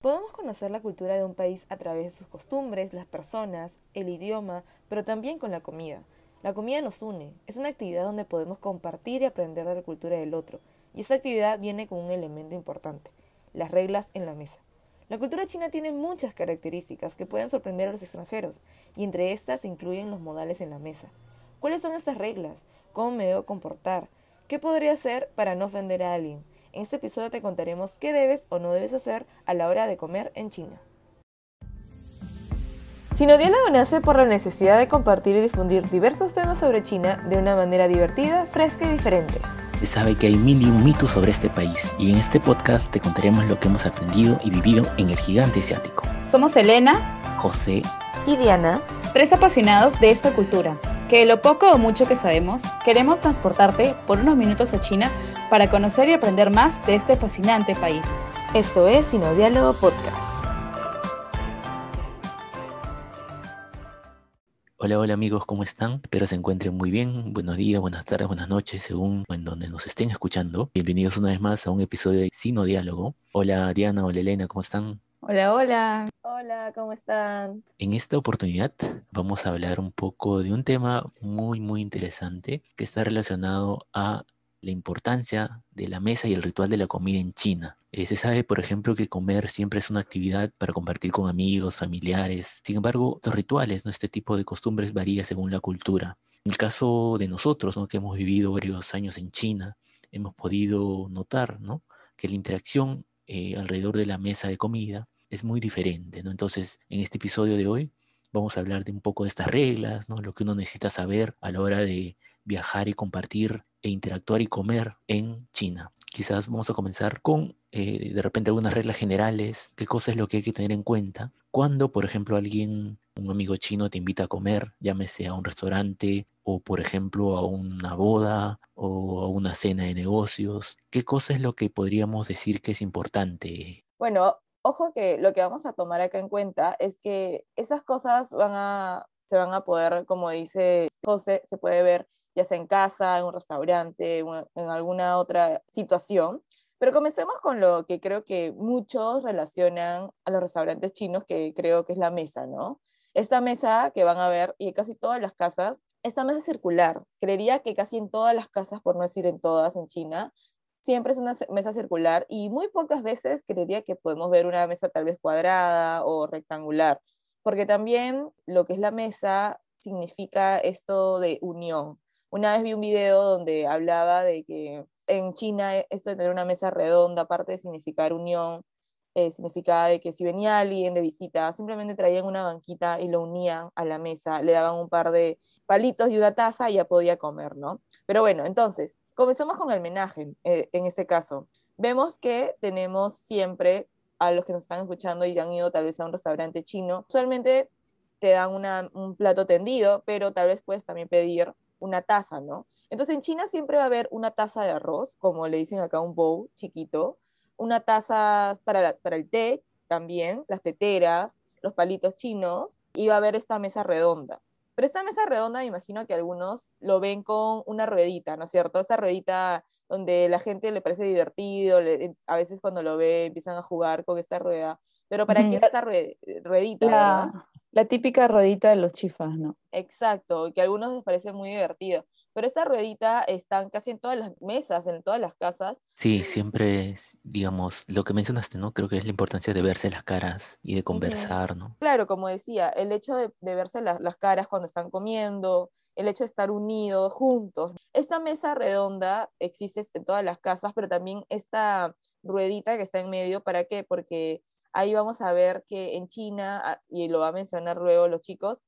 Podemos conocer la cultura de un país a través de sus costumbres, las personas, el idioma, pero también con la comida. La comida nos une, es una actividad donde podemos compartir y aprender de la cultura del otro, y esta actividad viene con un elemento importante, las reglas en la mesa. La cultura china tiene muchas características que pueden sorprender a los extranjeros, y entre estas se incluyen los modales en la mesa. ¿Cuáles son estas reglas? ¿Cómo me debo comportar? ¿Qué podría hacer para no ofender a alguien? En este episodio te contaremos qué debes o no debes hacer a la hora de comer en China. Sinodiálogo nace por la necesidad de compartir y difundir diversos temas sobre China de una manera divertida, fresca y diferente. Se sabe que hay mil y un mitos sobre este país y en este podcast te contaremos lo que hemos aprendido y vivido en el gigante asiático. Somos Elena, José y Diana, tres apasionados de esta cultura, que de lo poco o mucho que sabemos, queremos transportarte por unos minutos a China para conocer y aprender más de este fascinante país. Esto es Sinodiálogo Podcast. Hola, hola amigos, ¿cómo están? Espero se encuentren muy bien. Buenos días, buenas tardes, buenas noches, según en donde nos estén escuchando. Bienvenidos una vez más a un episodio de Sino Diálogo. Hola Diana, hola Elena, ¿cómo están? Hola, hola. Hola, ¿cómo están? En esta oportunidad vamos a hablar un poco de un tema muy, muy interesante que está relacionado a la importancia de la mesa y el ritual de la comida en China. Eh, se sabe, por ejemplo, que comer siempre es una actividad para compartir con amigos, familiares. Sin embargo, estos rituales, ¿no? este tipo de costumbres varía según la cultura. En el caso de nosotros, ¿no? que hemos vivido varios años en China, hemos podido notar ¿no? que la interacción eh, alrededor de la mesa de comida es muy diferente. ¿no? Entonces, en este episodio de hoy vamos a hablar de un poco de estas reglas, ¿no? lo que uno necesita saber a la hora de viajar y compartir e interactuar y comer en China. Quizás vamos a comenzar con eh, de repente algunas reglas generales, qué cosa es lo que hay que tener en cuenta. Cuando, por ejemplo, alguien, un amigo chino te invita a comer, llámese a un restaurante o, por ejemplo, a una boda o a una cena de negocios, ¿qué cosa es lo que podríamos decir que es importante? Bueno, ojo que lo que vamos a tomar acá en cuenta es que esas cosas van a, se van a poder, como dice José, se puede ver ya sea en casa, en un restaurante, en alguna otra situación. Pero comencemos con lo que creo que muchos relacionan a los restaurantes chinos, que creo que es la mesa, ¿no? Esta mesa que van a ver, y en casi todas las casas, esta mesa circular. Creería que casi en todas las casas, por no decir en todas en China, siempre es una mesa circular y muy pocas veces creería que podemos ver una mesa tal vez cuadrada o rectangular, porque también lo que es la mesa significa esto de unión. Una vez vi un video donde hablaba de que en China esto de tener una mesa redonda, aparte de significar unión, eh, significaba de que si venía alguien de visita, simplemente traían una banquita y lo unían a la mesa, le daban un par de palitos y una taza y ya podía comer, ¿no? Pero bueno, entonces, comenzamos con el menaje eh, en este caso. Vemos que tenemos siempre a los que nos están escuchando y han ido tal vez a un restaurante chino, usualmente te dan un plato tendido, pero tal vez puedes también pedir una taza, ¿no? Entonces en China siempre va a haber una taza de arroz, como le dicen acá un bowl chiquito, una taza para, para el té también, las teteras, los palitos chinos, y va a haber esta mesa redonda. Pero esta mesa redonda me imagino que algunos lo ven con una ruedita, ¿no es cierto? Esa ruedita donde la gente le parece divertido, a veces cuando lo ve empiezan a jugar con esta rueda. Pero ¿para qué esta ruedita? La, la típica ruedita de los chifas, ¿no? Exacto, que a algunos les parece muy divertido. Pero esta ruedita está casi en todas las mesas, en todas las casas. Sí, siempre, digamos, lo que mencionaste, ¿no? Creo que es la importancia de verse las caras y de conversar, ¿no? Claro, como decía, el hecho de, verse las caras cuando están comiendo, el hecho de estar unidos, juntos. Esta mesa redonda existe en todas las casas, pero también esta ruedita que está en medio, ¿para qué? Porque ahí vamos a ver que en China, ah, y lo va a mencionar luego los chicos,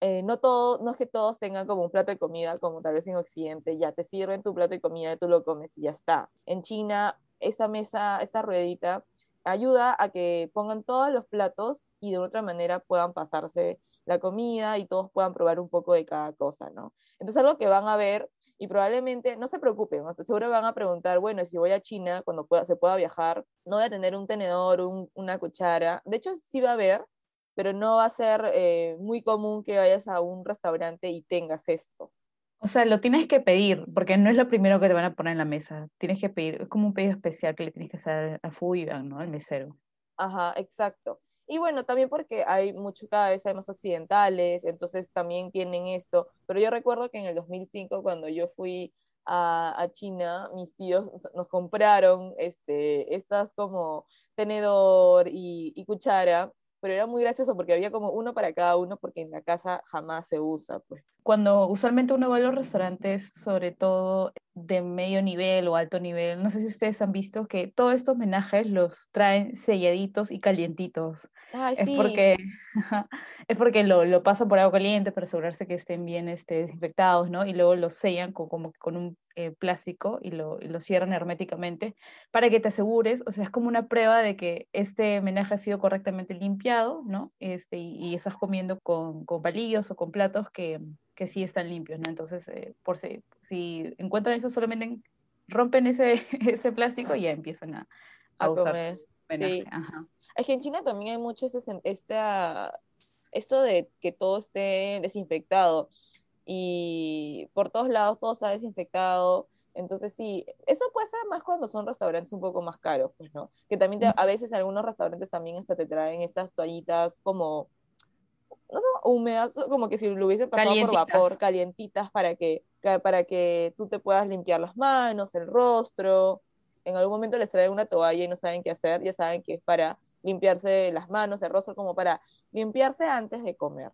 eh, no, todo, no es que todos tengan como un plato de comida, como tal vez en Occidente, ya te sirven tu plato de comida y tú lo comes y ya está. En China, esa mesa, esa ruedita, ayuda a que pongan todos los platos y de otra manera puedan pasarse la comida y todos puedan probar un poco de cada cosa, ¿no? Entonces algo que van a ver y probablemente, no se preocupen, seguro van a preguntar, bueno, si voy a China, cuando pueda, se pueda viajar, no voy a tener un tenedor, una cuchara. De hecho, sí va a haber, pero no va a ser eh, muy común que vayas a un restaurante y tengas esto. O sea, lo tienes que pedir, porque no es lo primero que te van a poner en la mesa. Tienes que pedir, es como un pedido especial que le tienes que hacer a Fuiban, ¿no? Al mesero. Ajá, exacto. Y bueno, también porque hay mucho, cada vez hay más occidentales, entonces también tienen esto. Pero yo recuerdo que en el 2005, cuando yo fui a, a China, mis tíos nos compraron este, estas como tenedor y, y cuchara, pero era muy gracioso porque había como uno para cada uno porque en la casa jamás se usa, pues. Cuando usualmente uno va a los restaurantes, sobre todo de medio nivel o alto nivel, no sé si ustedes han visto que todos estos homenajes los traen selladitos y calientitos. Ay, Es sí, porque, es porque lo, lo pasan por agua caliente para asegurarse que estén bien este, desinfectados, ¿no? Y luego los sellan con, como con un eh, plástico y lo, y lo cierran herméticamente para que te asegures, o sea, es como una prueba de que este homenaje ha sido correctamente limpiado, ¿no? Este, y, y estás comiendo con, con palillos o con platos que, que sí están limpios, ¿no? Entonces, eh, por si, si encuentran eso, solamente en- rompen ese, ese plástico y ya empiezan a, a a usar comer. Sí. Ajá. Es que en China también hay mucho ese, esta, esto de que todo esté desinfectado y por todos lados todo está desinfectado. Entonces sí, eso puede ser más cuando son restaurantes un poco más caros, pues, ¿no? Que también te- a veces algunos restaurantes también hasta te traen estas toallitas como, no sé, húmedas, como que si lo hubiese pasado por vapor, calientitas para que, para que tú te puedas limpiar las manos, el rostro. En algún momento les traen una toalla y no saben qué hacer, ya saben que es para limpiarse las manos, el rostro, como para limpiarse antes de comer.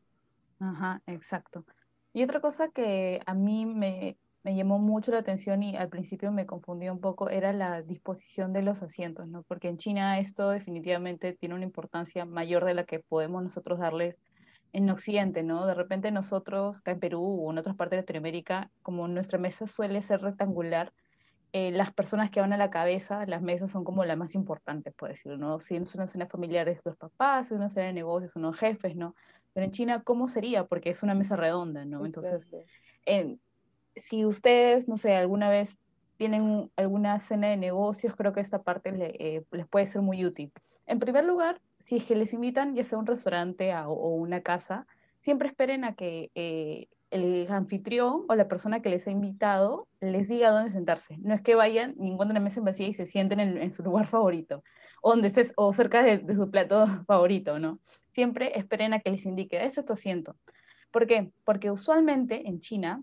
Ajá, exacto. Y otra cosa que a mí me, me llamó mucho la atención y al principio me confundió un poco era la disposición de los asientos, ¿no? Porque en China esto definitivamente tiene una importancia mayor de la que podemos nosotros darles en Occidente, ¿no? De repente nosotros, acá en Perú o en otras partes de Latinoamérica, como nuestra mesa suele ser rectangular, eh, las personas que van a la cabeza, las mesas son como las más importantes, por decirlo, ¿no? Si es una cena familiar es los papás, si es una cena de negocios son los jefes, ¿no? Pero en China, ¿cómo sería? Porque es una mesa redonda, ¿no? Entonces, si ustedes, no sé, alguna vez tienen alguna cena de negocios, creo que esta parte le- eh, les puede ser muy útil. En primer lugar, si es que les invitan, ya sea un restaurante o una casa, siempre esperen a que eh, el anfitrión o la persona que les ha invitado les diga dónde sentarse. No es que vayan y encuentren la mesa en vacía y se sienten en, su lugar favorito, donde estés, o cerca de, de su plato favorito, ¿no? Siempre esperen a que les indique, ese es tu asiento. ¿Por qué? Porque usualmente en China,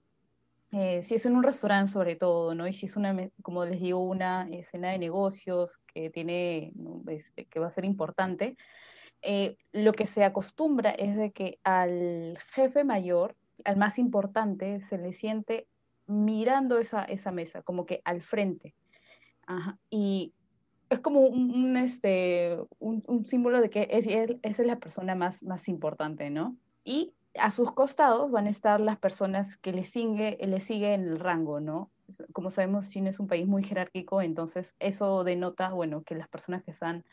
eh, si es en un restaurante sobre todo, ¿no? Y si es una, como les digo, una escena de negocios que tiene. Este, que va a ser importante, eh, lo que se acostumbra es de que al jefe mayor, al más importante, se le siente mirando esa, esa mesa, como que al frente. Ajá. Y es como un, un, este, un, un símbolo de que es, es- esa es la persona más, más importante, ¿no? Y a sus costados van a estar las personas que le sigue, le sigue en el rango, ¿no? Como sabemos, China es un país muy jerárquico, entonces eso denota, bueno, que las personas que están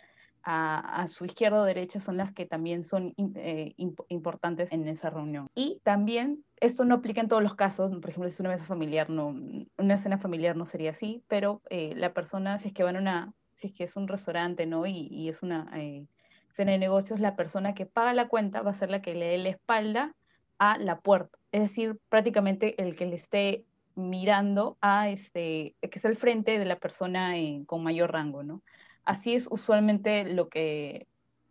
a, su izquierda o derecha son las que también son eh, imp- importantes en esa reunión. Y también, esto no aplica en todos los casos, por ejemplo, si es una mesa familiar, no, una cena familiar no sería así, pero eh, la persona, si es que van a una, si es que es un restaurante, ¿no? Y, y es una eh, cena de negocios, la persona que paga la cuenta va a ser la que le dé la espalda a la puerta, es decir, prácticamente el que le esté mirando a este, que es el frente de la persona con mayor rango, ¿no? Así es usualmente lo que,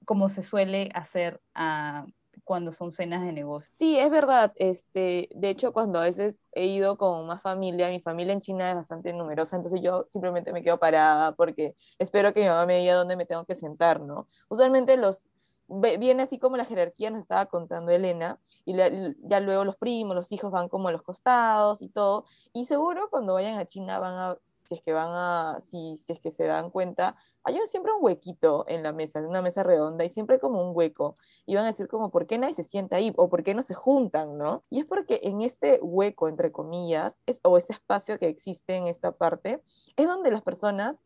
como se suele hacer ah, cuando son cenas de negocio. Sí, es verdad. Este, de hecho, cuando a veces he ido con más familia, mi familia en China es bastante numerosa, entonces yo simplemente me quedo parada porque espero que mi mamá me diga dónde me tengo que sentar, ¿no? Usualmente los viene así como la jerarquía nos estaba contando Elena, y ya luego los primos, los hijos van como a los costados y todo, y seguro cuando vayan a China van a, si es que van a, si, si es que se dan cuenta, hay un- siempre un huequito en la mesa, una mesa redonda, y siempre como un hueco y van a decir como, ¿por qué nadie se sienta ahí? ¿O por qué no se juntan, no? Y es porque en este hueco, entre comillas, es, o este espacio que existe en esta parte, es donde las personas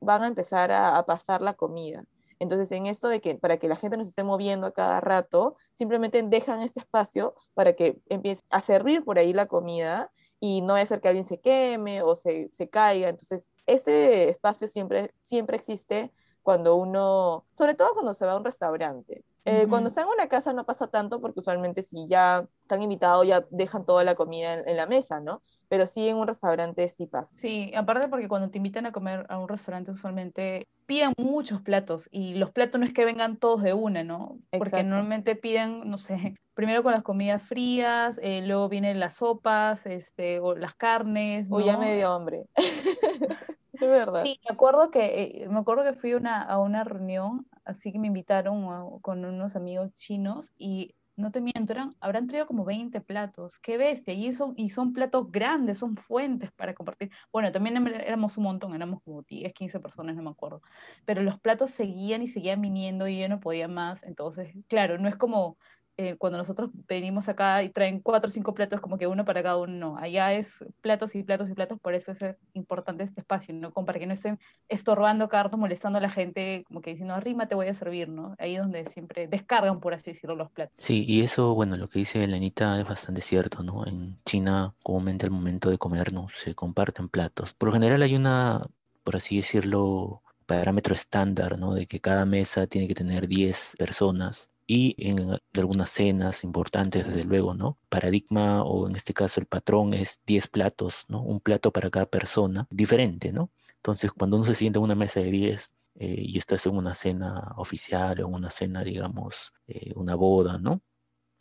van a empezar a, a pasar la comida. Entonces, en esto de que para que la gente no se esté moviendo a cada rato, simplemente dejan este espacio para que empiece a servir por ahí la comida y no a ser que alguien se queme o se, se caiga. Entonces, este espacio siempre, siempre existe cuando uno, sobre todo cuando se va a un restaurante. Eh, Ujú. Cuando está en una casa no pasa tanto porque usualmente si ya están invitados ya dejan toda la comida en, en la mesa, ¿no? Pero sí en un restaurante sí pasa. Sí, aparte porque cuando te invitan a comer a un restaurante usualmente piden muchos platos y los platos no es que vengan todos de una, ¿no? Porque normalmente piden, no sé, primero con las comidas frías, eh, luego vienen las sopas, este, o las carnes, ya ¿no? me dio hambre. Es verdad. Sí, me acuerdo que, eh, me acuerdo que fui una, a una reunión, así que me invitaron a- con unos amigos chinos y no te miento, eran, habrán traído como 20 platos, qué bestia, y son, y son platos grandes, son fuentes para compartir. Bueno, también em- éramos un montón, éramos como 10, 15 personas, no me acuerdo, pero los platos seguían y seguían viniendo y yo no podía más, entonces, claro, no es como eh, cuando nosotros venimos acá y traen cuatro o cinco platos, como que uno para cada uno, no. Allá es platos y platos y platos, por eso es importante este espacio, ¿no? Para que no estén estorbando cada rato, molestando a la gente, como que diciendo, arrima te voy a servir, ¿no? Ahí es donde siempre descargan, por así decirlo, los platos. Sí, y eso, bueno, lo que dice Elenita es bastante cierto, ¿no? En China, comúnmente al momento de comer, ¿no? Se comparten platos. Por lo general hay una, por así decirlo, parámetro estándar, ¿no? De que cada mesa tiene que tener 10 personas. Y en algunas cenas importantes, desde luego, ¿no? Paradigma, o en este caso el patrón, es 10 platos, ¿no? Un plato para cada persona, diferente, ¿no? Entonces, cuando uno se sienta en una mesa de 10 eh, y estás en una cena oficial o en una cena, digamos, eh, una boda, ¿no?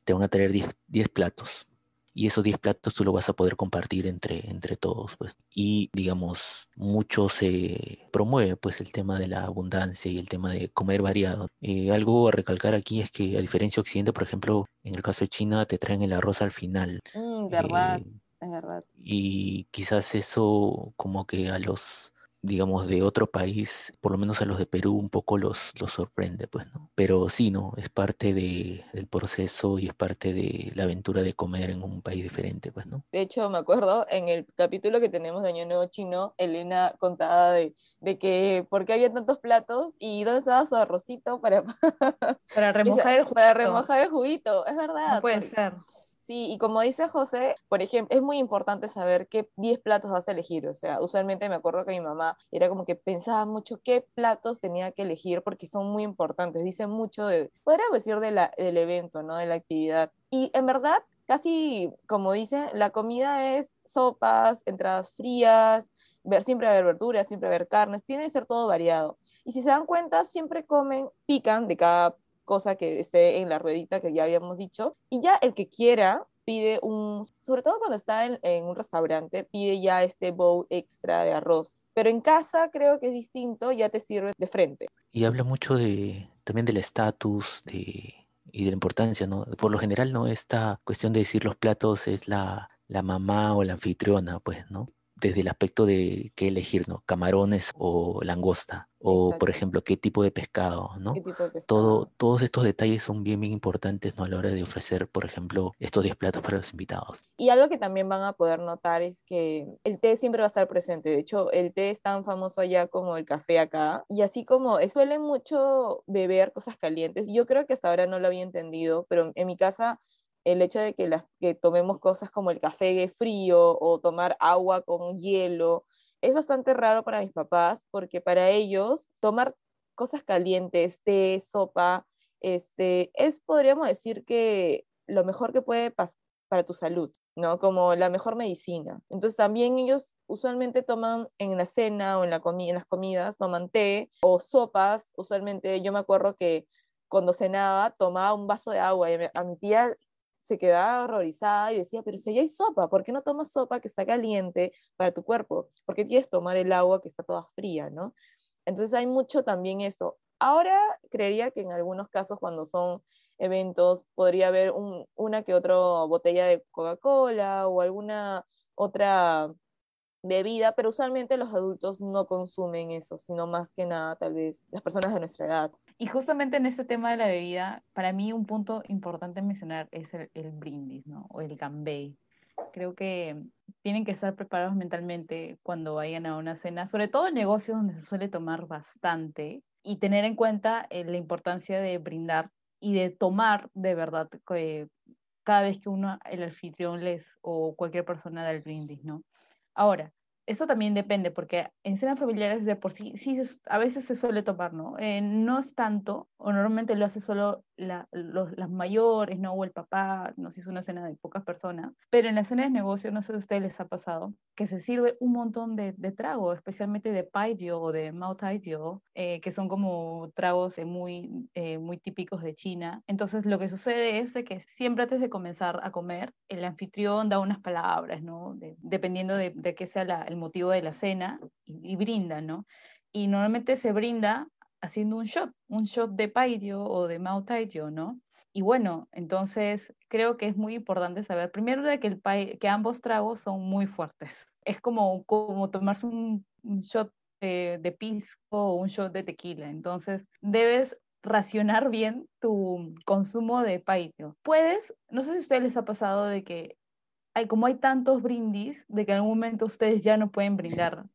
Te van a traer 10, 10 platos. Y esos 10 platos tú lo vas a poder compartir entre, entre todos, pues. Y, digamos, mucho se promueve, pues, el tema de la abundancia y el tema de comer variado. Eh, algo a recalcar aquí es que, a diferencia de Occidente, por ejemplo, en el caso de China, te traen el arroz al final. Mm, verdad, Eh, es verdad. y quizás eso como que a los, digamos, de otro país, por lo menos a los de Perú, un poco los, los sorprende, pues, ¿no? Pero sí, ¿no? Es parte de, del proceso y es parte de la aventura de comer en un país diferente, pues, ¿no? De hecho, me acuerdo en el capítulo que tenemos de Año Nuevo Chino, Elena contaba de, de que por qué había tantos platos y dónde estaba su arrocito para, Para remojar el para juguito. remojar el juguito. Es verdad. No puede porque- ser. Sí, y como dice José, por ejemplo, es muy importante saber qué 10 platos vas a elegir. O sea, usualmente me acuerdo que mi mamá era como que pensaba mucho qué platos tenía que elegir porque son muy importantes. Dicen mucho de, decir, de del evento, ¿no? De la actividad. Y en verdad, casi como dicen, la comida es sopas, entradas frías, ver, siempre haber verduras, siempre haber carnes, tiene que ser todo variado. Y si se dan cuenta, siempre comen, pican de cada cosa que esté en la ruedita que ya habíamos dicho, y ya el que quiera pide un, sobre todo cuando está en, en un restaurante, pide ya este bowl extra de arroz. Pero en casa creo que es distinto, ya te sirve de frente. Y habla mucho de, también del estatus de, y de la importancia, ¿no? Por lo general, ¿no? Esta cuestión de decir los platos es la, la mamá o la anfitriona, pues, ¿no? Desde el aspecto de qué elegir, ¿no? Camarones o langosta, o por Exacto. ejemplo, qué tipo de pescado, ¿no? ¿Qué tipo de pescado? Todo, todos estos detalles son bien, bien importantes, ¿no? A la hora de ofrecer, por ejemplo, estos 10 platos para los invitados. Y algo que también van a poder notar es que el té siempre va a estar presente. De hecho, el té es tan famoso allá como el café acá. Y así como suelen mucho beber cosas calientes, yo creo que hasta ahora no lo había entendido, pero en mi casa el hecho de que, las, que tomemos cosas como el café frío o tomar agua con hielo es bastante raro para mis papás porque para ellos tomar cosas calientes, té, sopa, este, es, podríamos decir que lo mejor que puede para tu salud, ¿no? Como la mejor medicina. Entonces también ellos usualmente toman en la cena o en, la comi en las comidas, toman té o sopas. Usualmente yo me acuerdo que cuando cenaba tomaba un vaso de agua y a mi tía se quedaba horrorizada y decía, pero si ya hay sopa, ¿por qué no tomas sopa que está caliente para tu cuerpo? ¿Por qué quieres tomar el agua que está toda fría, no? Entonces hay mucho también esto. Ahora creería que en algunos casos cuando son eventos podría haber un, una que otra botella de Coca-Cola o alguna otra bebida, pero usualmente los adultos no consumen eso, sino más que nada tal vez las personas de nuestra edad. Y justamente en este tema de la bebida, para mí un punto importante mencionar es el, brindis, ¿no? O el gambé. Creo que tienen que estar preparados mentalmente cuando vayan a una cena, sobre todo en negocios donde se suele tomar bastante, y tener en cuenta eh, la importancia de brindar y de tomar de verdad eh, cada vez que uno, el anfitrión les o cualquier persona da el brindis, ¿no? Ahora, eso también depende, porque en cenas familiares de por sí, sí a veces se suele tomar, ¿no? Eh, no es tanto, o normalmente lo hace solo las mayores, ¿no? O el papá, no sé si es una cena de pocas personas, pero en las cenas de negocio, no sé si a ustedes les ha pasado, que se sirve un montón de, de trago, especialmente de paio o de mao taijio, eh, que son como tragos eh, muy, eh, muy típicos de China. Entonces lo que sucede es que siempre antes de comenzar a comer, el anfitrión da unas palabras, ¿no? dependiendo de, de qué sea el motivo de la cena y, y brinda, ¿no? Y normalmente se brinda haciendo un shot, un shot de Paidio o de Mao Taidio, ¿no? Y bueno, entonces creo que es muy importante saber, primero de que, el que ambos tragos son muy fuertes. Es como, como tomarse un, shot de, pisco o un shot de tequila. Entonces debes racionar bien tu consumo de paidio. Puedes, no sé si a ustedes les ha pasado de que hay, como hay tantos brindis, de que en algún momento ustedes ya no pueden brindar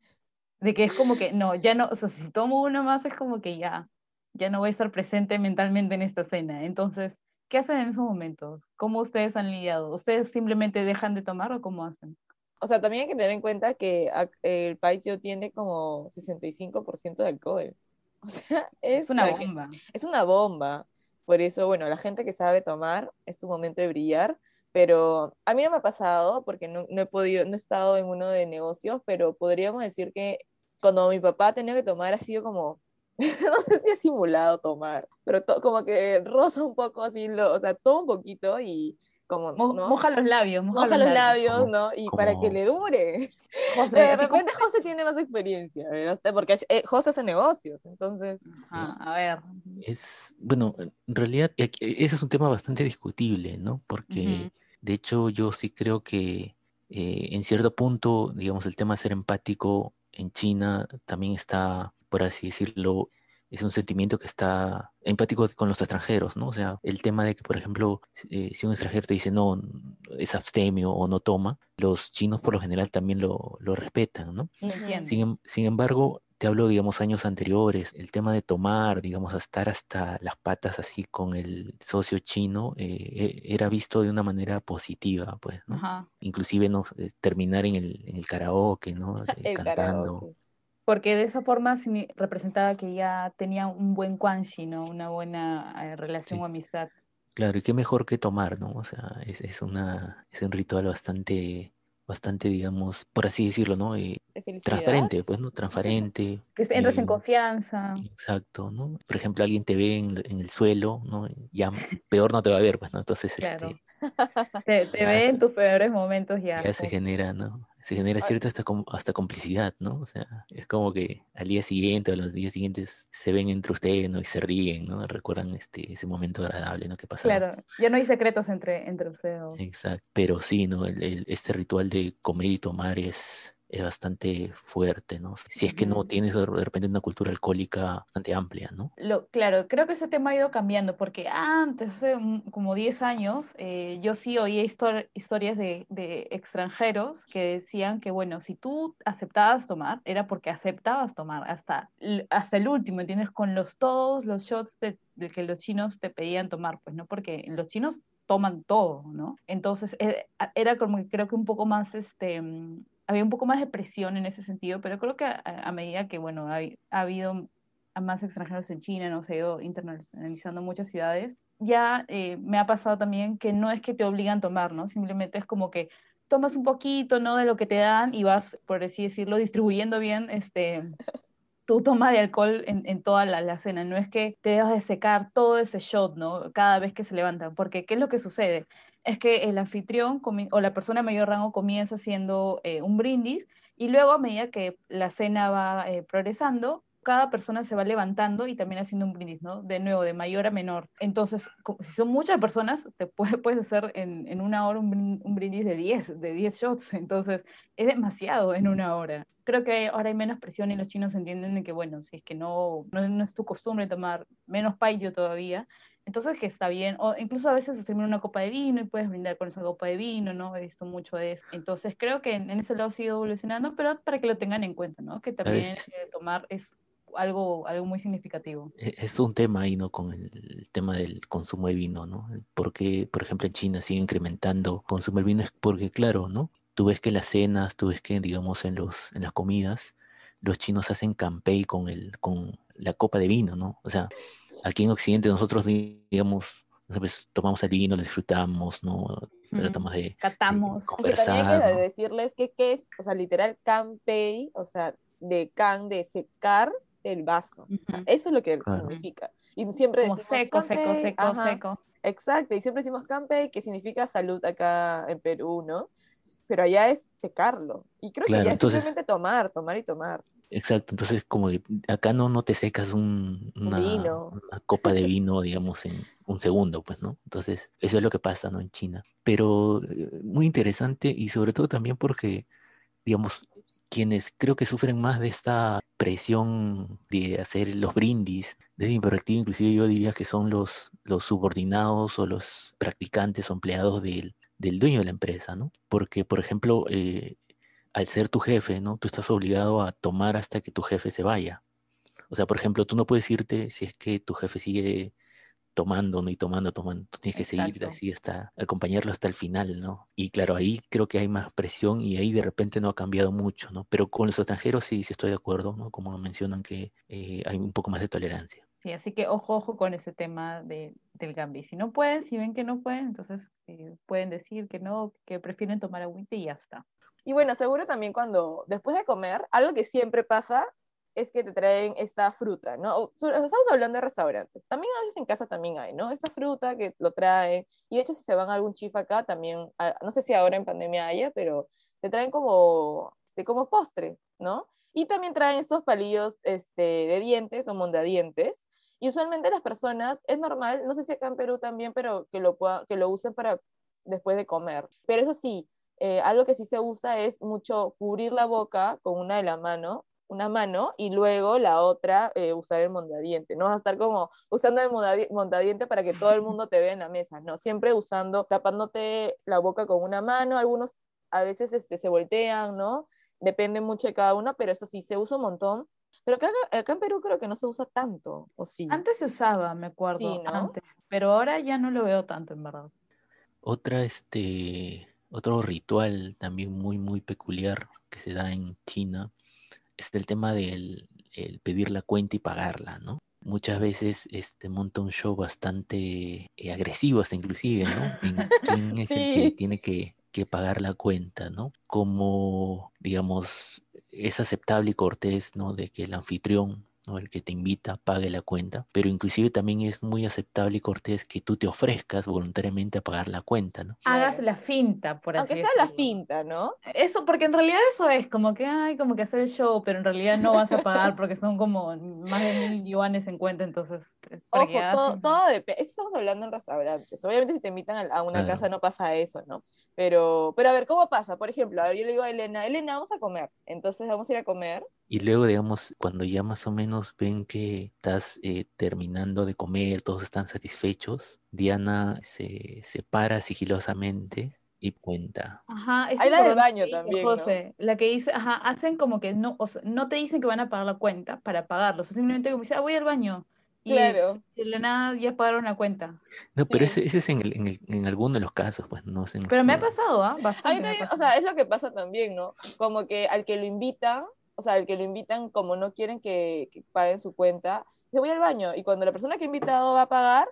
de que es como que, no, ya no, o sea, si tomo uno más es como que ya, ya no voy a estar presente mentalmente en esta cena. Entonces, ¿qué hacen en esos momentos? ¿Cómo ustedes han lidiado? ¿Ustedes simplemente dejan de tomar o cómo hacen? O sea, también hay que tener en cuenta que el país tiene como 65% de alcohol. O sea, es, una bomba. Es una bomba. Por eso, bueno, la gente que sabe tomar es tu momento de brillar, pero a mí no me ha pasado porque no, no, he podido, no he estado en uno de negocios, pero podríamos decir que cuando mi papá tenido que tomar ha sido como, no sé si ha simulado tomar, pero como que roza un poco así, lo, o sea, toma un poquito y como, ¿no? Moja los labios, moja, los, labios, ¿no? Y para que le dure. José, de repente José tiene más experiencia, ¿verdad? Porque eh, José hace negocios, entonces... a ver. Es, bueno, en realidad e, ese es un tema bastante discutible, ¿no? Porque, de hecho, yo sí creo que eh, en cierto punto, digamos, el tema de ser empático en China también está, por así decirlo, es un sentimiento que está empático con los extranjeros, ¿no? O sea, el tema de que, por ejemplo, eh, si un extranjero te dice no, es abstemio o no toma, los chinos por lo general también lo, lo respetan, ¿no? Sin, em, sin, embargo, te hablo, digamos, años anteriores, el tema de tomar, digamos, estar hasta las patas así con el socio chino, eh, e, era visto de una manera positiva, pues, ¿no? Inclusive, ¿no? Eh, terminar en el, en el karaoke, ¿no? Eh, cantando. Porque de esa forma representaba que ya tenía un buen quanxi, ¿no? Una buena relación o amistad. Claro, y qué mejor que tomar, ¿no? O sea, es, es, una, es un ritual bastante bastante, digamos, por así decirlo, ¿no? Eh, transparente, pues, ¿no? Transparente. Que entras en confianza. Exacto, ¿no? Por ejemplo, alguien te ve en, el suelo, ¿no? Ya peor no te va a ver, pues, ¿no? Entonces, este... te, te ve en tus peores momentos ya. Ya se genera, ¿no? Se genera cierta hasta, hasta complicidad, ¿no? O sea, es como que al día siguiente o los días siguientes se ven entre ustedes, ¿no? Y se ríen, ¿no? Recuerdan este, ese momento agradable, ¿no? Que pasó. Claro, ya no hay secretos entre, entre ustedes. Exacto, pero sí, ¿no? el, este ritual de comer y tomar es, es bastante fuerte, ¿no? Si es que no tienes de repente una cultura alcohólica bastante amplia, ¿no? Lo, claro, creo que ese tema ha ido cambiando, porque antes, hace como 10 años, eh, yo sí oía historias de, de, extranjeros que decían que, bueno, si tú aceptabas tomar, era porque aceptabas tomar hasta, hasta el último, ¿entiendes? Con los, todos los shots de, de que los chinos te pedían tomar, pues, ¿no? Porque los chinos toman todo, ¿no? Entonces, eh, era como que creo que un poco más, este, había un poco más de presión en ese sentido, pero creo que a, medida que, bueno, ha, habido más extranjeros en China, no se ha ido internacionalizando muchas ciudades, ya eh, me ha pasado también que no es que te obligan a tomar, ¿no? Simplemente es como que tomas un poquito, ¿no? De lo que te dan y vas, por así decirlo, distribuyendo bien este, tu toma de alcohol en, en toda la, la, cena. No es que te debas de secar todo ese shot, ¿no? Cada vez que se levantan, porque ¿qué es lo que sucede? Es que el anfitrión o la persona de mayor rango comienza haciendo eh, un brindis y luego a medida que la cena va eh, progresando, cada persona se va levantando y también haciendo un brindis, ¿no? De nuevo, de mayor a menor. Entonces, si son muchas personas, te puede, puedes hacer en, en, una hora un, brindis de 10, de 10 shots. Entonces, es demasiado en una hora. Creo que ahora hay menos presión y los chinos entienden de que, bueno, si es que no, no, no es tu costumbre tomar menos paillo todavía, entonces, que está bien, o incluso a veces se termina una copa de vino y puedes brindar con esa copa de vino, ¿no? He visto mucho de eso. Entonces, creo que en, ese lado sigue evolucionando, pero para que lo tengan en cuenta, ¿no? Que también tomar es algo, algo muy significativo. E, es un tema ahí, ¿no? Con el, tema del consumo de vino, ¿no? Porque, por ejemplo, en China sigue incrementando el consumo de vino, es porque, claro, ¿no? Tú ves que las cenas, tú ves que, digamos, en, los, en las comidas, los chinos hacen campey con, el, con la copa de vino, ¿no? O sea, aquí en Occidente nosotros, digamos, pues, tomamos el vino, lo disfrutamos, ¿no? Tratamos de, de Catamos. Es que también que ¿no? decirles que qué es, o sea, literal canpei, o sea, de can, de secar el vaso. O sea, Ujú. eso es lo que Claro. significa. Y siempre Como decimos seco, seco, seco, ajá, seco. Exacto, y siempre decimos canpei, que significa salud acá en Perú, ¿no? Pero allá es secarlo. Y creo Claro, que ya es simplemente tomar, tomar y tomar. Exacto, entonces como que acá no, no te secas un, Un una, copa de vino, digamos, en un segundo, pues, ¿no? Entonces, eso es lo que pasa, ¿no? En China. Pero eh, muy interesante y sobre todo también porque, digamos, quienes creo que sufren más de esta presión de hacer los brindis, desde perspectiva, inclusive yo diría que son los, los subordinados o los practicantes o empleados del, del dueño de la empresa, ¿no? Porque, por ejemplo, eh, al ser tu jefe, ¿no? Tú estás obligado a tomar hasta que tu jefe se vaya. O sea, por ejemplo, tú no puedes irte si es que tu jefe sigue tomando, ¿no? Y tomando, tomando. Tú tienes que seguir Exacto. así hasta acompañarlo hasta el final, ¿no? Y claro, ahí creo que hay más presión y ahí de repente no ha cambiado mucho, ¿no? Pero con los extranjeros sí, sí estoy de acuerdo, ¿no? Como mencionan que eh, hay un poco más de tolerancia. Sí, así que ojo, ojo con ese tema de, del Gambi. Si no pueden, si ven que no pueden, entonces eh, pueden decir que no, que prefieren tomar agüita y ya está. Y bueno, seguro también cuando, después de comer, algo que siempre pasa es que te traen esta fruta, ¿no? O- Estamos hablando de restaurantes. También a veces en casa también hay, ¿no? Esta fruta que lo traen. Y de hecho, si se van a algún chif acá, también, no sé si ahora en pandemia haya, pero te traen como, este, como postre, ¿no? Y también traen estos palillos este, de dientes o mondadientes. Y usualmente las personas, es normal, no sé si acá en Perú también, pero que lo, pueda- que lo usen para después de comer. Pero eso sí, eh, algo que sí se usa es mucho cubrir la boca con una de la mano, una mano, y luego la otra eh, usar el mondadiente. No vas a estar como usando el mondadi- mondadiente para que todo el mundo te vea en la mesa, no, siempre usando, tapándote la boca con una mano, algunos a veces este, se voltean, ¿no? Depende mucho de cada uno, pero eso sí, se usa un montón. Pero acá, acá en Perú creo que no se usa tanto, ¿o sí? Antes se usaba, me acuerdo, Sí, ¿no? antes, pero ahora ya no lo veo tanto, en verdad. Otra, este, otro ritual también muy, muy peculiar que se da en China es el tema del el pedir la cuenta y pagarla, ¿no? Muchas veces este, monta un show bastante eh, agresivo hasta inclusive, ¿no? En quién es el que tiene que, que pagar la cuenta, ¿no? Como, digamos, es aceptable y cortés, ¿no? De que el anfitrión, ¿no? El que te invita pague la cuenta, pero inclusive también es muy aceptable y cortés que tú te ofrezcas voluntariamente a pagar la cuenta, ¿no? Hagas la finta, por así Aunque sea la finta, ¿no? Eso, porque en realidad eso es como que, ay, como que hacer el show, pero en realidad no vas a pagar porque son como más de mil yuanes en cuenta, entonces, eh, Ojo, todo, todo depende. Eso estamos hablando en restaurantes. Obviamente, si te invitan a, a una Claro. casa no pasa eso, ¿no? Pero, pero a ver, ¿cómo pasa? Por ejemplo, a ver, yo le digo a Elena, Elena, vamos a comer. Entonces vamos a ir a comer. Y luego, digamos, cuando ya más o menos ven que estás eh, terminando de comer, todos están satisfechos, Diana se, se para sigilosamente y cuenta. Ajá, es Hay la del baño también, ¿no? José, la que dice, ajá, hacen como que no, o sea, no te dicen que van a pagar la cuenta para pagarlo, o sea, simplemente como dice, ah, voy al baño. Y Claro. de la nada ya pagaron la cuenta. No, pero Sí. ese, ese es en, el- en, el- en alguno de los casos, pues no los Pero me ha pasado, ¿ah? A mí Bastante también, o sea, es lo que pasa también, ¿no? Como que al que lo invitan, o sea, al que lo invitan, como no quieren que, que paguen su cuenta, dice, voy al baño. Y cuando la persona que ha invitado va a pagar,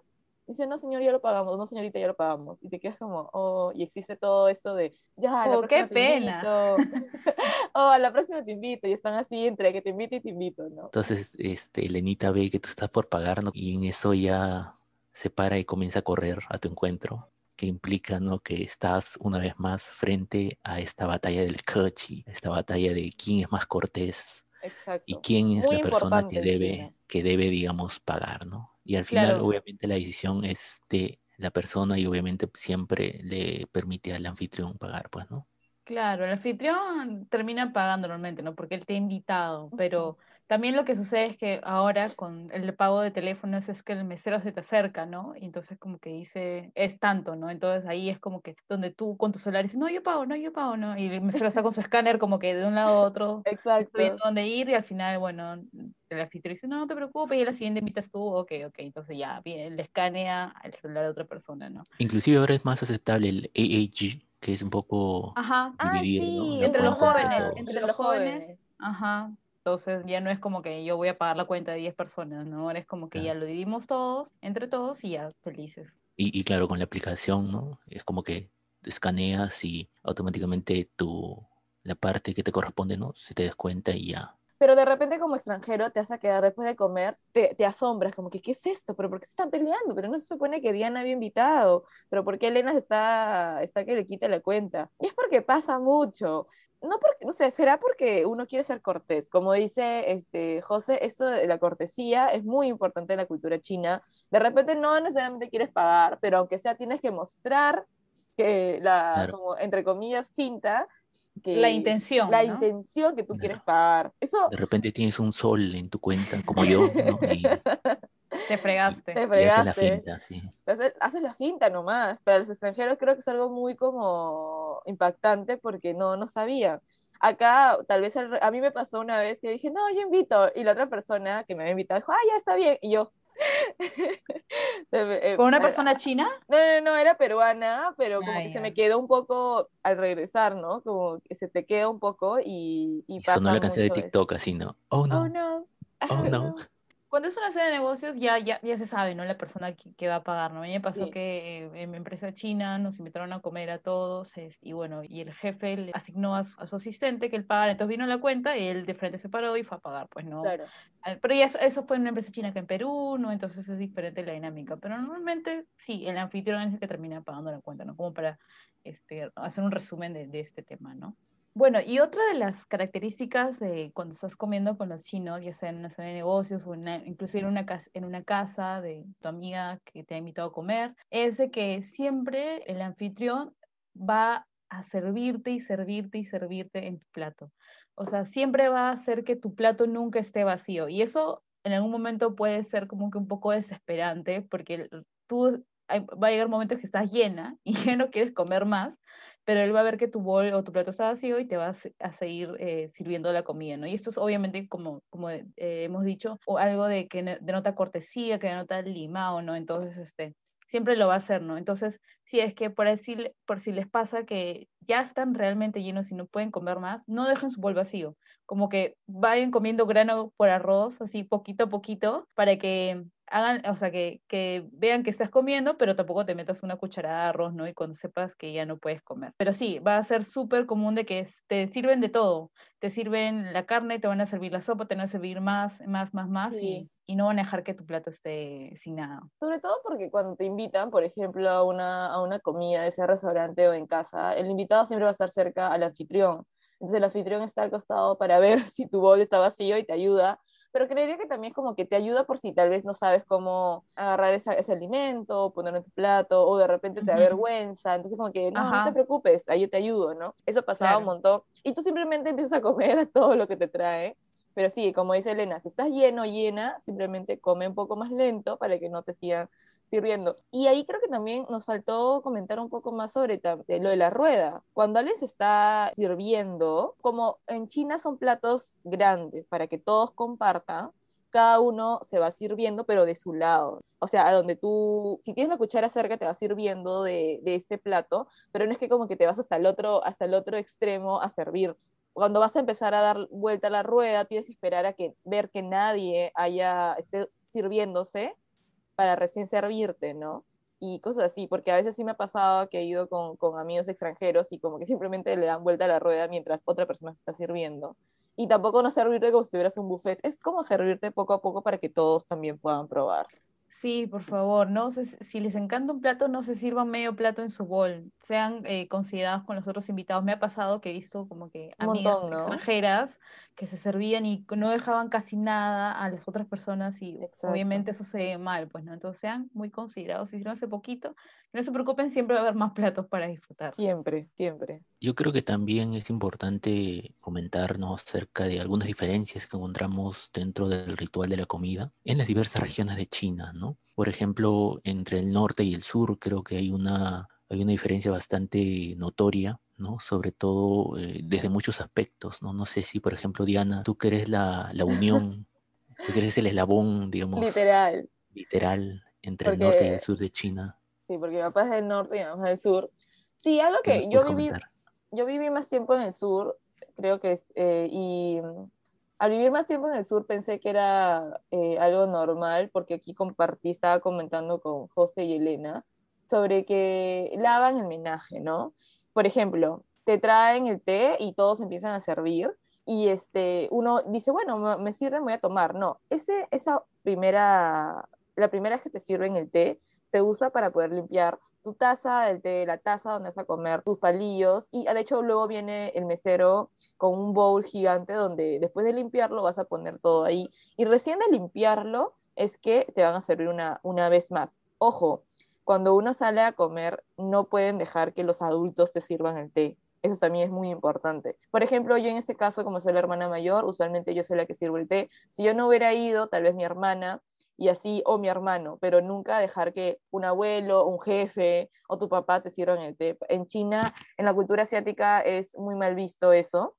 dice, no, señor, ya lo pagamos, no, señorita, ya lo pagamos. Y te quedas como, oh, y existe todo esto de, ya, a la Oh, qué próxima te pena. invito. oh, a la próxima te invito. Y están así entre que te invito y te invito, ¿no? Entonces, este, Elenita ve que tú estás por pagar, ¿no? Y en eso ya se para y comienza a correr a tu encuentro, que implica, ¿no? Que estás una vez más frente a esta batalla del cochi, esta batalla de quién es más cortés Exacto. y quién es Muy la persona que debe, que debe, digamos, pagar, ¿no? Y al final, Claro. obviamente, la decisión es de la persona y obviamente siempre le permite al anfitrión pagar, pues, ¿no? Claro, el anfitrión termina pagando normalmente, ¿no? Porque él te ha invitado, pero también lo que sucede es que ahora con el pago de teléfonos es que el mesero se te acerca, ¿no? Y entonces como que dice, es tanto, ¿no? Entonces ahí es como que donde tú con tu celular dices, no, yo pago, no, yo pago, ¿no? Y el mesero está con su escáner como que de un lado a otro, Exacto. viendo dónde ir y al final, bueno, el anfitrión dice, no, no te preocupes, y a la siguiente invitas tú, ok, ok, entonces ya, bien, le escanea el celular de otra persona, ¿no? Inclusive ahora es más aceptable el AAG, que es un poco Ajá, Ah, dividir, ¿no? sí, la entre los jóvenes, entre los jóvenes, ajá, Entonces ya no es como que yo voy a pagar la cuenta de 10 personas, ¿no? Ahora es como que ya lo dividimos todos, entre todos y ya felices. Y, y claro, con la aplicación, ¿no? Es como que escaneas y automáticamente tu, la parte que te corresponde, ¿no? Se te descuenta y ya. Pero de repente como extranjero te a quedar después de comer, te, te asombras, como que, ¿qué es esto? ¿Pero por qué se están peleando? Pero no se supone que Diana había invitado, pero ¿por qué Elena está, está que le quita la cuenta? Y es porque pasa mucho. No, porque, no sé, será porque uno quiere ser cortés. Como dice este, José, esto de la cortesía es muy importante en la cultura china. De repente no necesariamente quieres pagar, pero aunque sea tienes que mostrar que la, Claro. como, entre comillas, cinta, que La intención, la ¿no? intención que tú Claro. quieres pagar. Eso De repente tienes un sol en tu cuenta, como yo, ¿no? Y, Te fregaste. te y haces la fregaste. finta, sí. Haces, haces la finta nomás. Para los extranjeros creo que es algo muy como impactante porque no, no sabían. Acá, tal vez re- a mí me pasó una vez que dije, no, yo invito. Y la otra persona que me había invitado dijo, ah, ya está bien. Y yo. Eh, ¿Con una persona china? No, no, no, era peruana, pero como Ah, que se me quedó un poco al regresar, ¿no? Como que se te queda un poco y, y Y sonó pasa la canción de eso. TikTok así, ¿no? Oh Oh, no, no. oh no. Cuando es una cena de negocios ya, ya, ya se sabe, ¿no? La persona que, que va a pagar, ¿no? A mí me pasó Sí. que eh, en mi empresa china nos invitaron a comer a todos es- y bueno, y el jefe le asignó a su, a su asistente que él pagara, entonces vino la cuenta y él de frente se paró y fue a pagar, pues no. Claro. Pero ya eso, eso fue en una empresa china que en Perú, ¿no? Entonces es diferente la dinámica. Pero normalmente sí, el anfitrión es el que termina pagando la cuenta, ¿no? Como para este, hacer un resumen de, de este tema, ¿no? Bueno, y otra de las características de cuando estás comiendo con los chinos, ya sea en una zona de negocios o una- en una, casa, en una casa de tu amiga que te ha invitado a comer, es de que siempre el anfitrión va a servirte y servirte y servirte en tu plato. O sea, siempre va a hacer que tu plato nunca esté vacío. Y eso en algún momento puede ser como que un poco desesperante porque tú va a llegar momentos que estás llena y ya no quieres comer más, pero él va a ver que tu bol o tu plato está vacío y te va a, se- a seguir eh, sirviendo la comida, ¿no? Y esto es obviamente, como, como eh, hemos dicho, o algo de que denota cortesía, que denota limado, ¿no? Entonces, este, siempre lo va a hacer, ¿no? Entonces, si es que por, así, por si les pasa que ya están realmente llenos y no pueden comer más, no dejen su bol vacío, como que vayan comiendo grano por arroz, así poquito a poquito, para que hagan, o sea, que, que vean que estás comiendo, pero tampoco te metas una cucharada de arroz, ¿no? Y cuando sepas que ya no puedes comer. Pero sí, va a ser súper común de que es- te sirven de todo. Te sirven la carne, te van a servir la sopa, te van a servir más, más, más, más, Sí. y, y no van a dejar que tu plato esté sin nada. Sobre todo porque cuando te invitan, por ejemplo, a una, a una comida, ese restaurante o en casa, el invitado siempre va a estar cerca al anfitrión. Entonces el anfitrión está al costado para ver si tu bol está vacío y te ayuda. Pero creería que también es como que te ayuda por si tal vez no sabes cómo agarrar esa- ese alimento, ponerlo en tu plato, o de repente te da Ujú. vergüenza. Entonces como que, no, no te preocupes, ahí yo te ayudo, ¿no? Eso pasaba un Claro. montón. Y tú simplemente empiezas a comer a todo lo que te trae. Pero sí, como dice Elena, si estás lleno llena, simplemente come un poco más lento para que no te sigan sirviendo. Y ahí creo que también nos faltó comentar un poco más sobre lo de la rueda. Cuando alguien se está sirviendo, como en China son platos grandes para que todos compartan, cada uno se va sirviendo, pero de su lado. O sea, a donde tú, si tienes la cuchara cerca, te vas sirviendo de, de ese plato, pero no es que como que te vas hasta el otro, hasta el otro extremo a servir. Cuando vas a empezar a dar vuelta a la rueda, tienes que esperar a que, ver que nadie haya, esté sirviéndose para recién servirte, ¿no? Y cosas así, porque a veces sí me ha pasado que he ido con, con amigos extranjeros y como que simplemente le dan vuelta a la rueda mientras otra persona se está sirviendo. Y tampoco no servirte como si tuvieras un buffet, es como servirte poco a poco para que todos también puedan probar. Sí, por favor, no se- si les encanta un plato, no se sirvan medio plato en su bol, sean eh, considerados con los otros invitados. Me ha pasado que he visto como que Un amigas montón, ¿no? extranjeras que se servían y no dejaban casi nada a las otras personas y Exacto. obviamente eso se ve mal, pues, ¿no? Entonces sean muy considerados, si hace poquito, no se preocupen, siempre va a haber más platos para disfrutar. Siempre, siempre. Yo creo que también es importante comentarnos acerca de algunas diferencias que encontramos dentro del ritual de la comida en las diversas regiones de China, ¿no? Por ejemplo, entre el norte y el sur creo que hay una, hay una diferencia bastante notoria, ¿no? Sobre todo eh, desde muchos aspectos, ¿no? No sé si, por ejemplo, Diana, tú que eres la, la unión, tú que eres el eslabón, digamos, Literal. literal entre el norte y Porque- el sur de China. Sí, porque mi papá es del norte y mi mamá es del sur. Sí, algo ¿Qué que yo viví, comentar? Yo viví más tiempo en el sur, creo que es, eh, y mm, al vivir más tiempo en el sur pensé que era eh, algo normal, porque aquí compartí, estaba comentando con José y Elena sobre que lavan el menaje, ¿no? Por ejemplo, te traen el té y todos empiezan a servir y este, uno dice, bueno, me sirve, voy a tomar. No, ese, esa primera, la primera vez que te sirven el té, se usa para poder limpiar tu taza del té, la taza donde vas a comer, tus palillos, y de hecho luego viene el mesero con un bowl gigante donde después de limpiarlo vas a poner todo ahí, y recién de limpiarlo es que te van a servir una, una vez más. Ojo, cuando uno sale a comer, no pueden dejar que los adultos te sirvan el té. Eso también es muy importante. Por ejemplo, yo en este caso, como soy la hermana mayor, usualmente yo soy la que sirvo el té. Si yo no hubiera ido, tal vez mi hermana y así, o mi hermano, pero nunca dejar que un abuelo, un jefe o tu papá te sirvan el té. En China, en la cultura asiática, es muy mal visto eso.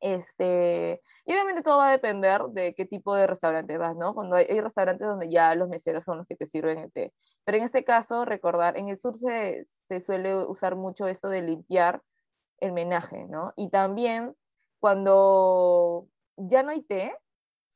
Este, y obviamente todo va a depender de qué tipo de restaurante vas, ¿no? Cuando hay, restaurantes donde ya los meseros son los que te sirven el té. Pero en este caso, recordar, en el sur se, se suele usar mucho esto de limpiar el menaje, ¿no? Y también cuando ya no hay té,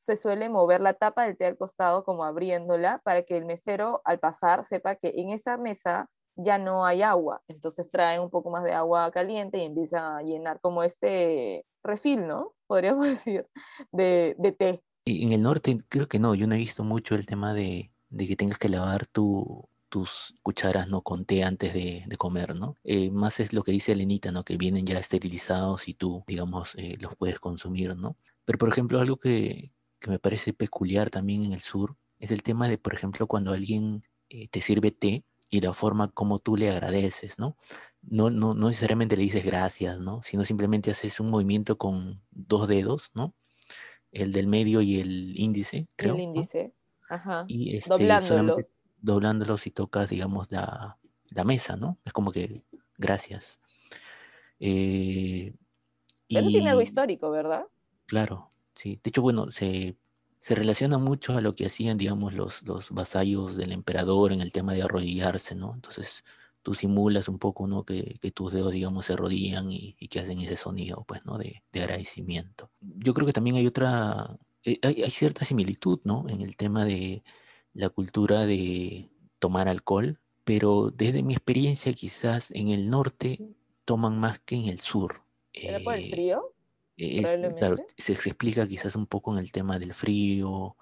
se suele mover la tapa del té al costado como abriéndola para que el mesero al pasar sepa que en esa mesa ya no hay agua. Entonces traen un poco más de agua caliente y empiezan a llenar como este refil, ¿no? Podríamos decir, de, de té. Y en el norte creo que no, yo no he visto mucho el tema de, de que tengas que lavar tu, tus cucharas no con té antes de, de comer, ¿no? Eh, más es lo que dice Elenita, ¿no? Que vienen ya esterilizados y tú, digamos, eh, los puedes consumir, ¿no? Pero, por ejemplo, algo que, que me parece peculiar también en el sur es el tema de, por ejemplo, cuando alguien eh, te sirve té y la forma como tú le agradeces, ¿no? No, no, no necesariamente le dices gracias, ¿no? Sino simplemente haces un movimiento con dos dedos, ¿no? El del medio y el índice, creo. El índice, ajá. Y este, doblándolos. Doblándolos y tocas, digamos, la, la, mesa, ¿no? Es como que gracias. Eh, Eso tiene algo histórico, ¿verdad? Claro, Sí, de hecho, bueno, se, se relaciona mucho a lo que hacían, digamos, los, los vasallos del emperador en el tema de arrodillarse, ¿no? Entonces, tú simulas un poco, ¿no? Que, que tus dedos, digamos, se arrodillan y, y, que hacen ese sonido, pues, ¿no? De, de, agradecimiento. Yo creo que también hay otra, eh, hay, hay, cierta similitud, ¿no? En el tema de la cultura de tomar alcohol, pero desde mi experiencia, quizás en el norte toman más que en el sur. ¿Era por el frío? Claro, se, se, explica quizás un poco en el tema del frío,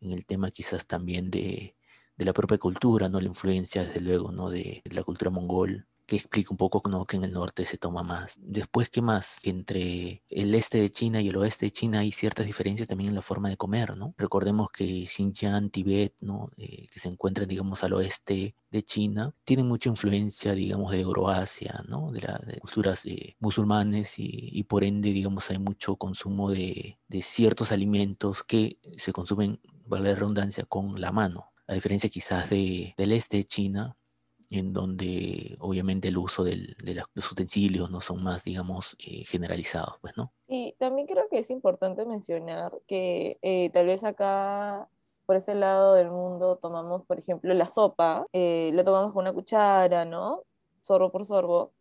en el tema quizás también de, de la propia cultura, ¿no? La influencia, desde luego, ¿no? De, de la cultura mongol que explica un poco ¿no? que en el norte se toma más. Después, ¿qué más? Entre el este de China y el oeste de China hay ciertas diferencias también en la forma de comer, ¿no? Recordemos que Xinjiang, Tibet, ¿no? Eh, que se encuentran, digamos, al oeste de China, tienen mucha influencia, digamos, de Euroasia, ¿no? De, las culturas eh, musulmanes y, y, por ende, digamos, hay mucho consumo de, de ciertos alimentos que se consumen, vale la redundancia, con la mano. A diferencia quizás de, del este de China, en donde obviamente el uso del, de los utensilios no son más, digamos, eh, generalizados, pues, ¿no? Y también creo que es importante mencionar que eh, tal vez acá, por ese lado del mundo, tomamos, por ejemplo, la sopa, eh, la tomamos con una cuchara, ¿no? Sorbo por sorbo.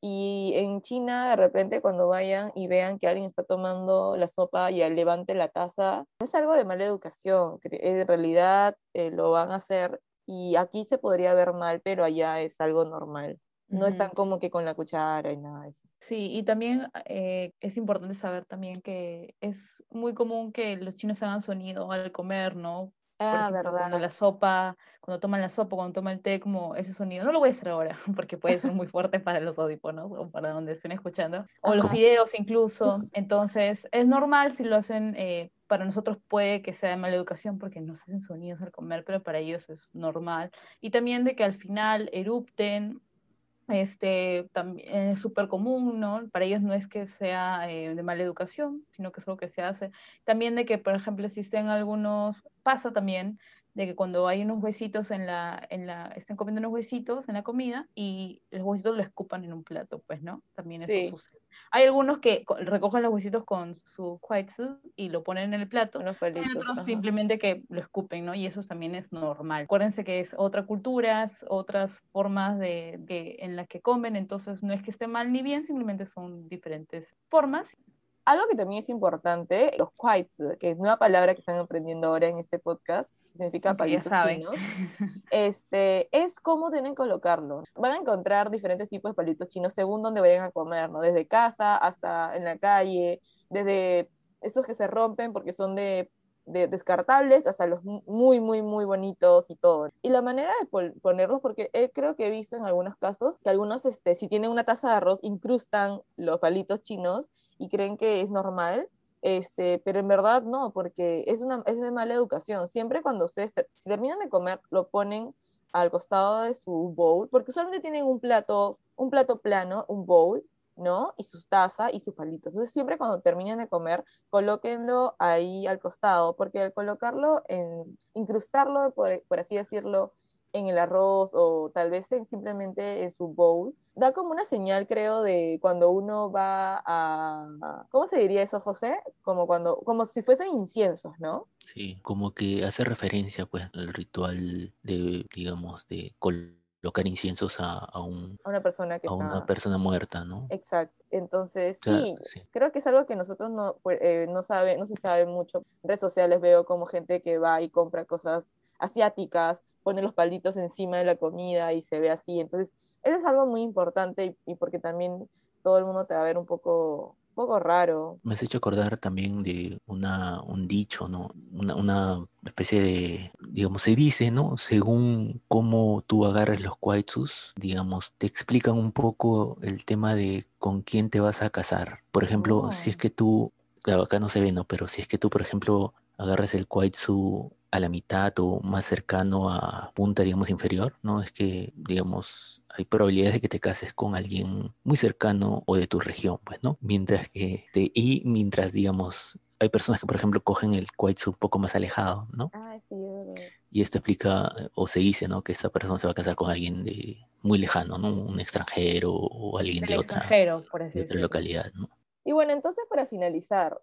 Y en China, de repente, cuando vayan y vean que alguien está tomando la sopa y levante la taza, no es algo de mala educación. En realidad lo van a hacer y aquí se podría ver mal, pero allá es algo normal. No están como que con la cuchara y nada de eso. Sí, y también eh, es importante saber también que es muy común que los chinos hagan sonido al comer, ¿no? Ah, ejemplo, verdad. Cuando la sopa, cuando toman la sopa, cuando toman el té, como ese sonido. No lo voy a hacer ahora, porque puede ser muy fuerte para los audífonos o para donde estén escuchando. O Ajá. los videos incluso. Entonces, es normal si lo hacen eh, para nosotros puede que sea de mala educación porque nos hacen sonidos al comer, pero para ellos es normal. Y también de que al final erupten, este, también es súper común, ¿no? Para ellos no es que sea eh, de mala educación, sino que es algo que se hace. También de que, por ejemplo, existen algunos, pasa también de que cuando hay unos huesitos en la, en la, están comiendo unos huesitos en la comida y los huesitos lo escupan en un plato, pues, ¿no? También eso sí. sucede. Hay algunos que recogen los huesitos con su huetsu y lo ponen en el plato, palitos, y otros ajá. simplemente que lo escupen, ¿no? Y eso también es normal. Acuérdense que es otra culturas, otras formas de, de, en las que comen, entonces no es que esté mal ni bien, simplemente son diferentes formas algo que también es importante, los quites, que es una palabra que están aprendiendo ahora en este podcast, que significa palitos chinos, este, es cómo tienen que colocarlo. Van a encontrar diferentes tipos de palitos chinos según donde vayan a comer, ¿no? Desde casa hasta en la calle, desde esos que se rompen porque son de de descartables hasta los muy, muy, muy bonitos y todo. Y la manera de ponerlos, porque creo que he visto en algunos casos que algunos, este, si tienen una taza de arroz, incrustan los palitos chinos y creen que es normal. Este, pero en verdad no, porque es, una, es de mala educación. Siempre cuando ustedes si terminan de comer, lo ponen al costado de su bowl, porque usualmente tienen un plato, un plato plano, un bowl, ¿no? Y sus tazas y sus palitos. Entonces, siempre cuando terminen de comer, colóquenlo ahí al costado, porque al colocarlo, en, incrustarlo, por, por así decirlo, en el arroz o tal vez simplemente en su bowl, da como una señal, creo, de cuando uno va a... ¿Cómo se diría eso, José? Como, cuando, como si fuesen inciensos, ¿no? Sí, como que hace referencia, pues, al ritual de, digamos, de colocar inciensos a, un, una persona que a una persona muerta, ¿no? Exacto. Entonces, sí, creo que es algo que nosotros no, pues, eh, no, sabe, no se sabe mucho. En redes sociales veo como gente que va y compra cosas asiáticas, pone los palitos encima de la comida y se ve así. Entonces, eso es algo muy importante y, y porque también todo el mundo te va a ver un poco poco raro. Me has hecho acordar también de una, un dicho, ¿no? Una, una, especie de, digamos, se dice, ¿no? Según cómo tú agarres los kwaitsus, digamos, te explican un poco el tema de con quién te vas a casar. Por ejemplo, si es oh. que tú, claro, acá no se ve, ¿no? Pero si es que tú, por ejemplo, agarras el kwaitsu a la mitad o más cercano a punta, digamos, inferior, ¿no? Es que, digamos, hay probabilidades de que te cases con alguien muy cercano o de tu región, pues, ¿no? Mientras que, te, y mientras, digamos, hay personas que, por ejemplo, cogen el kwaitsu un poco más alejado, ¿no? Ah, sí, Y esto explica, o se dice, ¿no? Que esa persona se va a casar con alguien de muy lejano, ¿no? Un extranjero o alguien de otra, de otra localidad, ¿no? Y bueno, entonces para finalizar,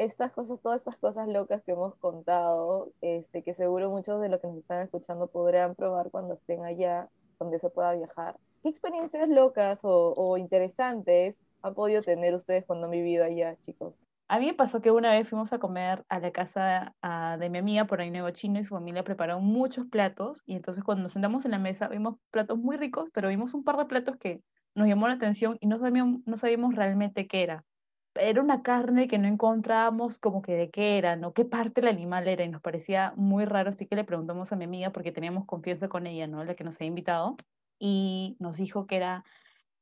estas cosas, todas estas cosas locas que hemos contado, este, que seguro muchos de los que nos están escuchando podrán probar cuando estén allá, donde se pueda viajar. ¿Qué experiencias locas o, interesantes han podido tener ustedes cuando han vivido allá, chicos? A mí me pasó que una vez fuimos a comer a la casa de mi amiga por ahí Nuevo Chino y su familia prepararon muchos platos y entonces cuando nos sentamos en la mesa vimos platos muy ricos, pero vimos un par de platos que nos llamó la atención y no sabíamos, no sabíamos realmente qué era era una carne que no encontrábamos como que de qué era, ¿no? ¿Qué parte del animal era? Y nos parecía muy raro, así que le preguntamos a mi amiga porque teníamos confianza con ella, ¿no? La que nos había invitado. Y nos dijo que era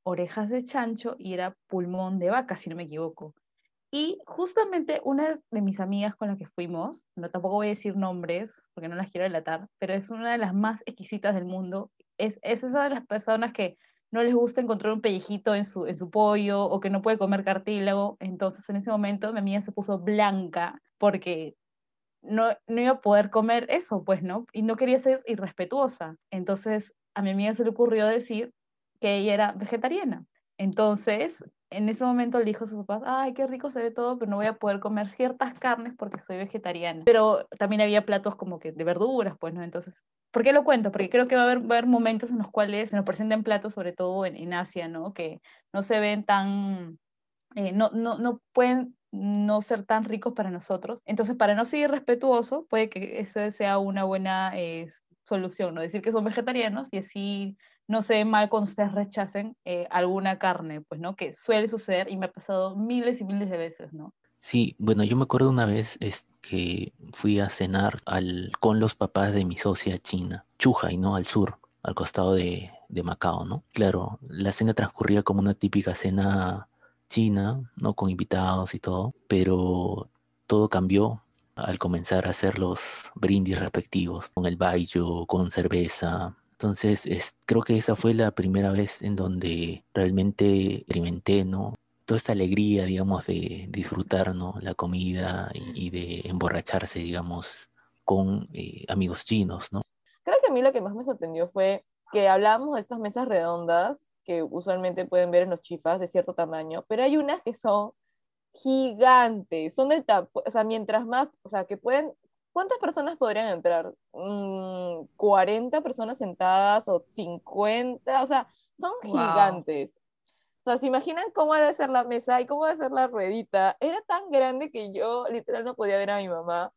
orejas de chancho y era pulmón de vaca, si no me equivoco. Y justamente una de mis amigas con las que fuimos, no tampoco voy a decir nombres porque no las quiero delatar, pero es una de las más exquisitas del mundo. Es, es esa de las personas que no les gusta encontrar un pellejito en su, en su pollo o que no puede comer cartílago. Entonces en ese momento mi amiga se puso blanca porque no, no iba a poder comer eso, pues, ¿no? Y no quería ser irrespetuosa. Entonces a mi amiga se le ocurrió decir que ella era vegetariana. Entonces, en ese momento le dijo a su papá, ay, qué rico se ve todo, pero no voy a poder comer ciertas carnes porque soy vegetariana. Pero también había platos como que de verduras, pues, ¿no? Entonces ¿Por qué lo cuento? Porque creo que va a haber, va a haber momentos en los cuales se nos presenten platos, sobre todo en, en Asia, ¿no? Que no se ven tan, eh, no, no, no pueden no ser tan ricos para nosotros. Entonces, para no seguir respetuoso, puede que esa sea una buena eh, solución, ¿no? Decir que son vegetarianos y así no se mal cuando ustedes rechacen eh, alguna carne, pues, ¿no? Que suele suceder y me ha pasado miles y miles de veces, ¿no? Sí, bueno, yo me acuerdo una vez es que fui a cenar al, con los papás de mi socia china, Chuhai, ¿no? Al sur, al costado de, de Macao, ¿no? Claro, la cena transcurría como una típica cena china, ¿no? Con invitados y todo, pero todo cambió al comenzar a hacer los brindis respectivos, con el baillo, con cerveza. Entonces, es, creo que esa fue la primera vez en donde realmente experimenté, ¿no? toda esta alegría, digamos, de disfrutar ¿no? la comida y, de emborracharse, digamos, con eh, amigos chinos, ¿no? Creo que a mí lo que más me sorprendió fue que hablábamos de estas mesas redondas que usualmente pueden ver en los chifas de cierto tamaño, pero hay unas que son gigantes, son del o sea, mientras más, o sea, que pueden, ¿cuántas personas podrían entrar? ¿40 mm, personas sentadas o 50? O sea, son gigantes O sea, ¿se imaginan cómo debe ser la mesa y cómo debe ser la ruedita? Era tan grande que yo literal no podía ver a mi mamá.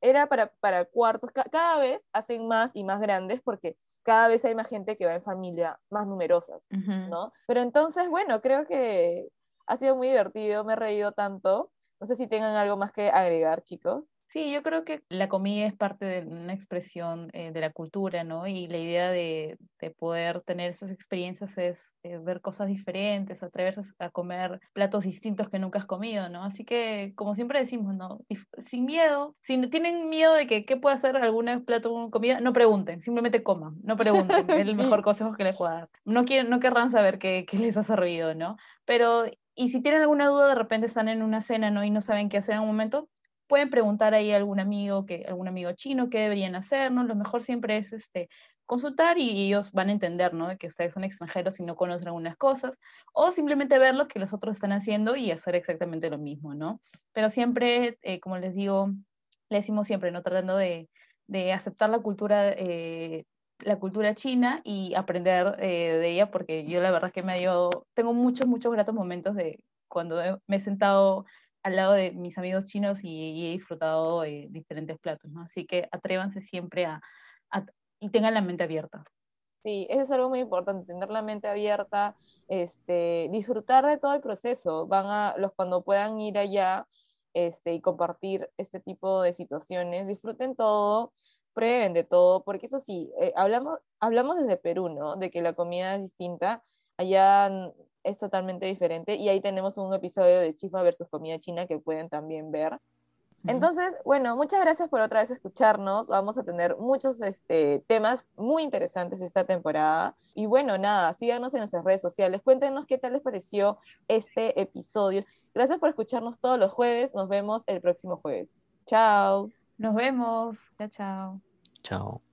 Era para, para cuartos. cada vez hacen más y más grandes porque cada vez hay más gente que va en familia, más numerosas, ¿no? Pero entonces, bueno, creo que ha sido muy divertido, me he reído tanto. No sé si tengan algo más que agregar, chicos. Sí, yo creo que la comida es parte de una expresión eh, de la cultura, ¿no? Y la idea de, de poder tener esas experiencias es eh, ver cosas diferentes, atreverse a comer platos distintos que nunca has comido, ¿no? Así que, como siempre decimos, ¿no? Sin miedo, si tienen miedo de que qué puede hacer algún plato con comida, no pregunten, simplemente coman, no pregunten, es el mejor consejo que les puedo dar. No, quieren, no querrán saber qué, qué les ha servido, ¿no? Pero y si tienen alguna duda, de repente están en una cena ¿no? y no saben qué hacer en un momento, pueden preguntar ahí a algún amigo, que, algún amigo chino qué deberían hacer, ¿no? Lo mejor siempre es este, consultar y ellos van a entender, ¿no? Que ustedes son extranjeros y no conocen algunas cosas, o simplemente ver lo que los otros están haciendo y hacer exactamente lo mismo, ¿no? Pero siempre, eh, como les digo, le decimos siempre, ¿no? Tratando de, de aceptar la cultura, eh, la cultura china y aprender eh, de ella, porque yo la verdad que me dio, tengo muchos, muchos gratos momentos de cuando me he sentado al lado de mis amigos chinos y, he disfrutado de diferentes platos, ¿no? Así que atrévanse siempre a, y tengan la mente abierta. Sí, eso es algo muy importante, tener la mente abierta, este, disfrutar de todo el proceso. Van a, los cuando puedan ir allá este, y compartir este tipo de situaciones, disfruten todo, prueben de todo, porque eso sí, eh, hablamos, hablamos desde Perú, ¿no? De que la comida es distinta. Allá es totalmente diferente. Y ahí tenemos un episodio de Chifa versus comida china que pueden también ver. Entonces, bueno, muchas gracias por otra vez escucharnos. Vamos a tener muchos este, temas muy interesantes esta temporada. Y bueno, nada, síganos en nuestras redes sociales. Cuéntenos qué tal les pareció este episodio. Gracias por escucharnos todos los jueves. Nos vemos el próximo jueves. Chao. Nos vemos. Chao, chao. Chao.